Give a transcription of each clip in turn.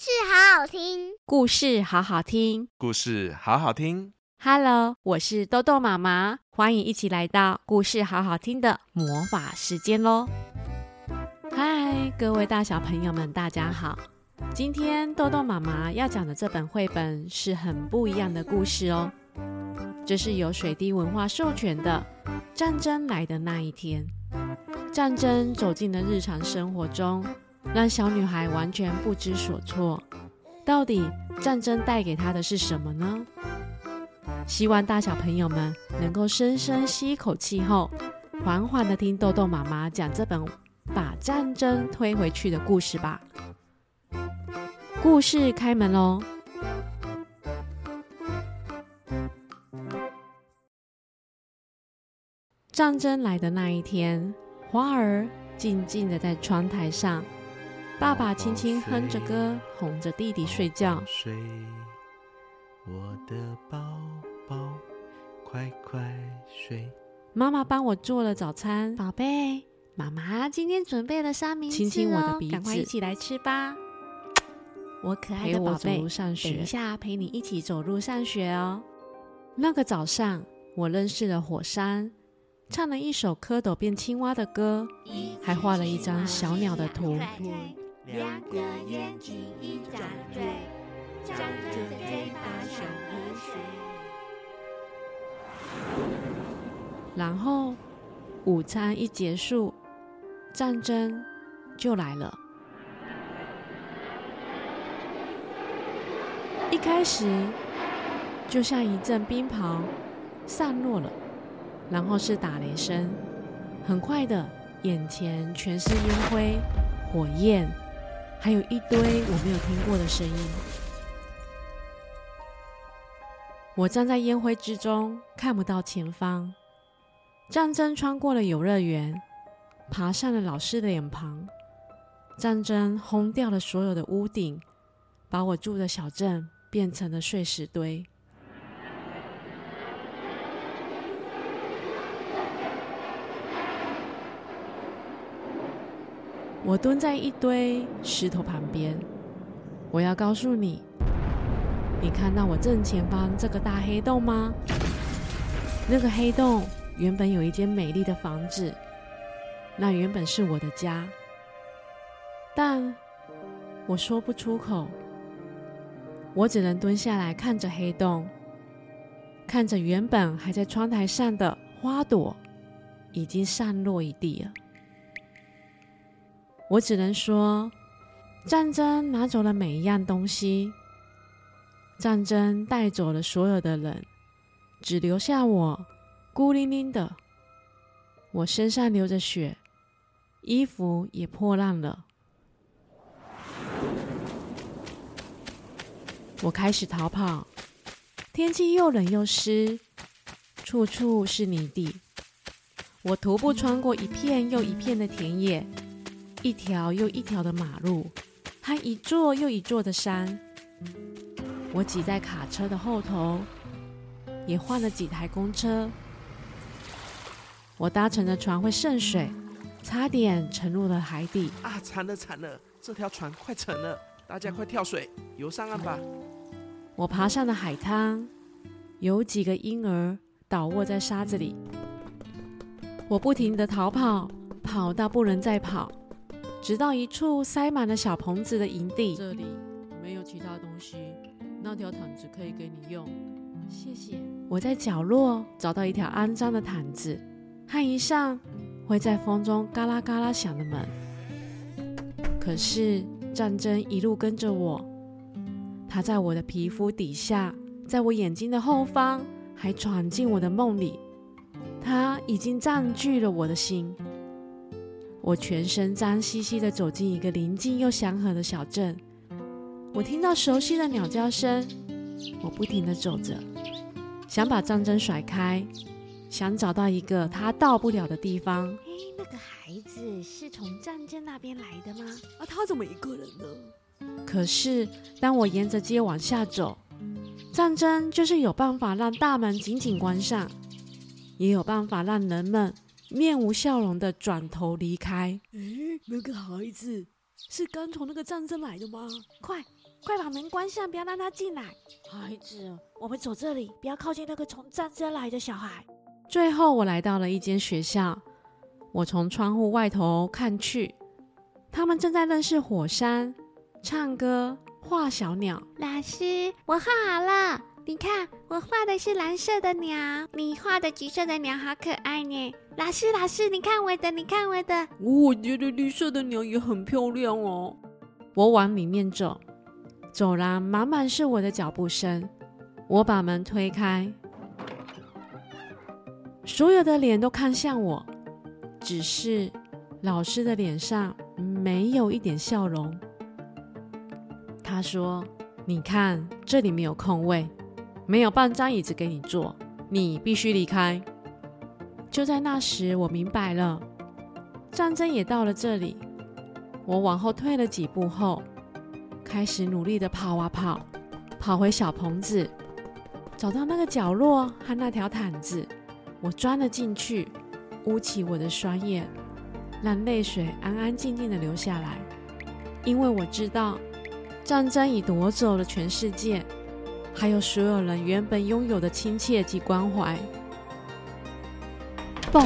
事好好听，故事好好听，故事好好听。Hello，我是豆豆妈妈，欢迎一起来到故事好好听的魔法时间喽！嗨，各位大小朋友们，大家好！今天豆豆妈妈要讲的这本绘本是很不一样的故事哦，这是由水滴文化授权的《战争来的那一天》。战争走进了日常生活中，让小女孩完全不知所措。到底战争带给她的是什么呢？希望大小朋友们能够深深吸一口气后，缓缓的听豆豆妈妈讲这本把战争推回去的故事吧。故事开门喽！战争来的那一天，花儿静静的在窗台上，爸爸轻轻哼着歌，哄着弟弟睡觉。睡，我的宝宝，快快睡。妈妈帮我做了早餐，宝贝，妈妈今天准备了三明治哦，亲亲我的鼻子，赶快一起来吃吧。我可爱的宝贝，等一下陪你一起走路上学哦。那个早上，我认识了火山，唱了一首蝌蚪变青蛙的歌，还画了一张小鸟的图。两个眼睛一张嘴，张着嘴巴想喝水。然后，午餐一结束，战争就来了。一开始，就像一阵冰雹散落了，然后是打雷声，很快的，眼前全是烟灰、火焰，还有一堆我没有听过的声音。我站在烟灰之中，看不到前方。战争穿过了游乐园，爬上了老师的脸庞。战争轰掉了所有的屋顶，把我住的小镇变成了碎石堆。我蹲在一堆石头旁边。我要告诉你，你看到我正前方这个大黑洞吗？那个黑洞原本有一间美丽的房子，那原本是我的家，但我说不出口。我只能蹲下来看着黑洞，看着原本还在窗台上的花朵，已经散落一地了。我只能说，战争拿走了每一样东西，战争带走了所有的人，只留下我孤零零的。我身上流着血，衣服也破烂了。我开始逃跑，天气又冷又湿，处处是泥地。我徒步穿过一片又一片的田野，一条又一条的马路，还一座又一座的山。我挤在卡车的后头，也换了几台公车。我搭乘的船会渗水，差点沉入了海底。啊，惨了惨了，这条船快沉了，大家快跳水，游上岸吧。我爬上了海滩，有几个婴儿倒卧在沙子里。我不停地逃跑，跑到不能再跑，直到一处塞满了小棚子的营地。这里没有其他东西，那条毯子可以给你用，谢谢。我在角落找到一条肮脏的毯子和一扇会在风中嘎啦嘎啦响的门。可是战争一路跟着我。它在我的皮肤底下，在我眼睛的后方，还闯进我的梦里。它已经占据了我的心。我全身脏兮兮的走进一个宁静又祥和的小镇。我听到熟悉的鸟叫声。我不停地走着，想把战争甩开，想找到一个他到不了的地方。诶，那个孩子是从战争那边来的吗？啊，他怎么一个人呢？可是，当我沿着街往下走，战争就是有办法让大门紧紧关上，也有办法让人们面无笑容的转头离开。诶，那个孩子是刚从那个战争来的吗？快，快把门关上，不要让他进来。孩子，我们走这里，不要靠近那个从战争来的小孩。最后，我来到了一间学校，我从窗户外头看去，他们正在认识火山、唱歌、画小鸟。老师，我画好了。你看，我画的是蓝色的鸟，你画的橘色的鸟好可爱呢。老师，老师，你看我的，你看我的。我觉得绿色的鸟也很漂亮哦。我往里面走，走廊满满是我的脚步声。我把门推开，所有的脸都看向我，只是老师的脸上没有一点笑容。他说：“你看，这里没有空位。”没有半张椅子给你坐，你必须离开。就在那时，我明白了，战争也到了这里。我往后退了几步后，开始努力的跑啊跑，跑回小棚子，找到那个角落和那条毯子，我钻了进去，捂起我的双眼，让泪水安安静静的流下来，因为我知道，战争已夺走了全世界。还有所有人原本拥有的亲切及关怀。嘣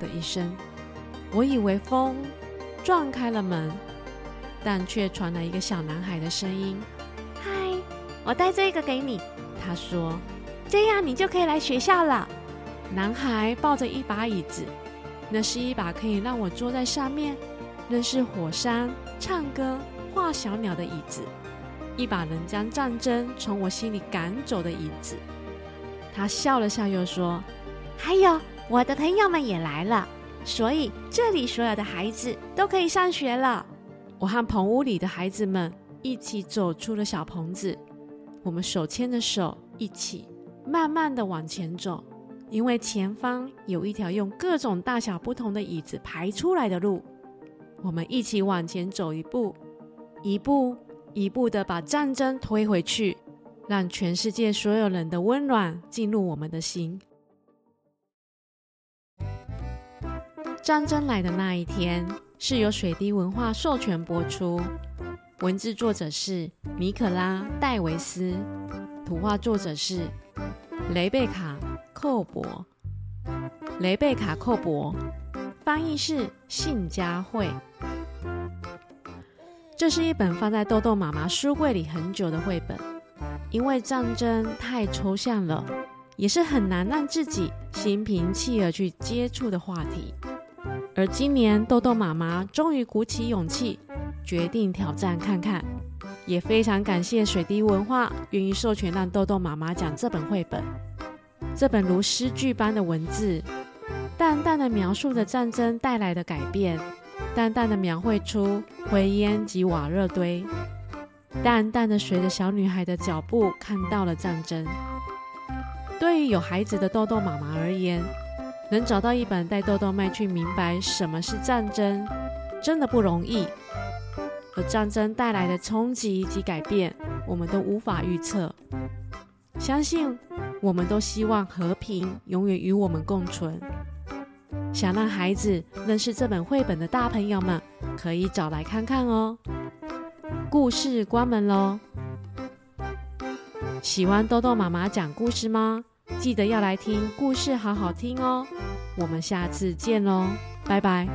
的一声，我以为风撞开了门，但却传来一个小男孩的声音：“嗨，我带这个给你。”他说：“这样你就可以来学校了。”男孩抱着一把椅子，那是一把可以让我坐在上面，认识火山、唱歌、画小鸟的椅子。一把能将战争从我心里赶走的椅子。他笑了笑，又说：“还有，我的朋友们也来了，所以这里所有的孩子都可以上学了。”我和棚屋里的孩子们一起走出了小棚子，我们手牵着手，一起慢慢地往前走，因为前方有一条用各种大小不同的椅子排出来的路。我们一起往前走一步，一步。一步的把战争推回去，让全世界所有人的温暖进入我们的心。战争来的那一天是由水滴文化授权播出，文字作者是米可拉·戴维斯，图画作者是雷贝卡·寇博，雷贝卡·寇博，翻译是信佳慧。这是一本放在豆豆妈妈书柜里很久的绘本，因为战争太抽象了，也是很难让自己心平气和去接触的话题。而今年豆豆妈妈终于鼓起勇气，决定挑战看看，也非常感谢水滴文化愿意授权让豆豆妈妈讲这本绘本。这本如诗句般的文字，淡淡的描述着战争带来的改变。淡淡的描绘出灰烟及瓦热堆，淡淡的随着小女孩的脚步看到了战争。对于有孩子的豆豆妈妈而言，能找到一本带豆豆妹去明白什么是战争，真的不容易。而战争带来的冲击及改变，我们都无法预测。相信我们都希望和平永远与我们共存。想让孩子认识这本绘本的大朋友们，可以找来看看哦。故事关门喽！喜欢豆豆妈妈讲故事吗？记得要来听故事，好好听哦。我们下次见喽，拜拜。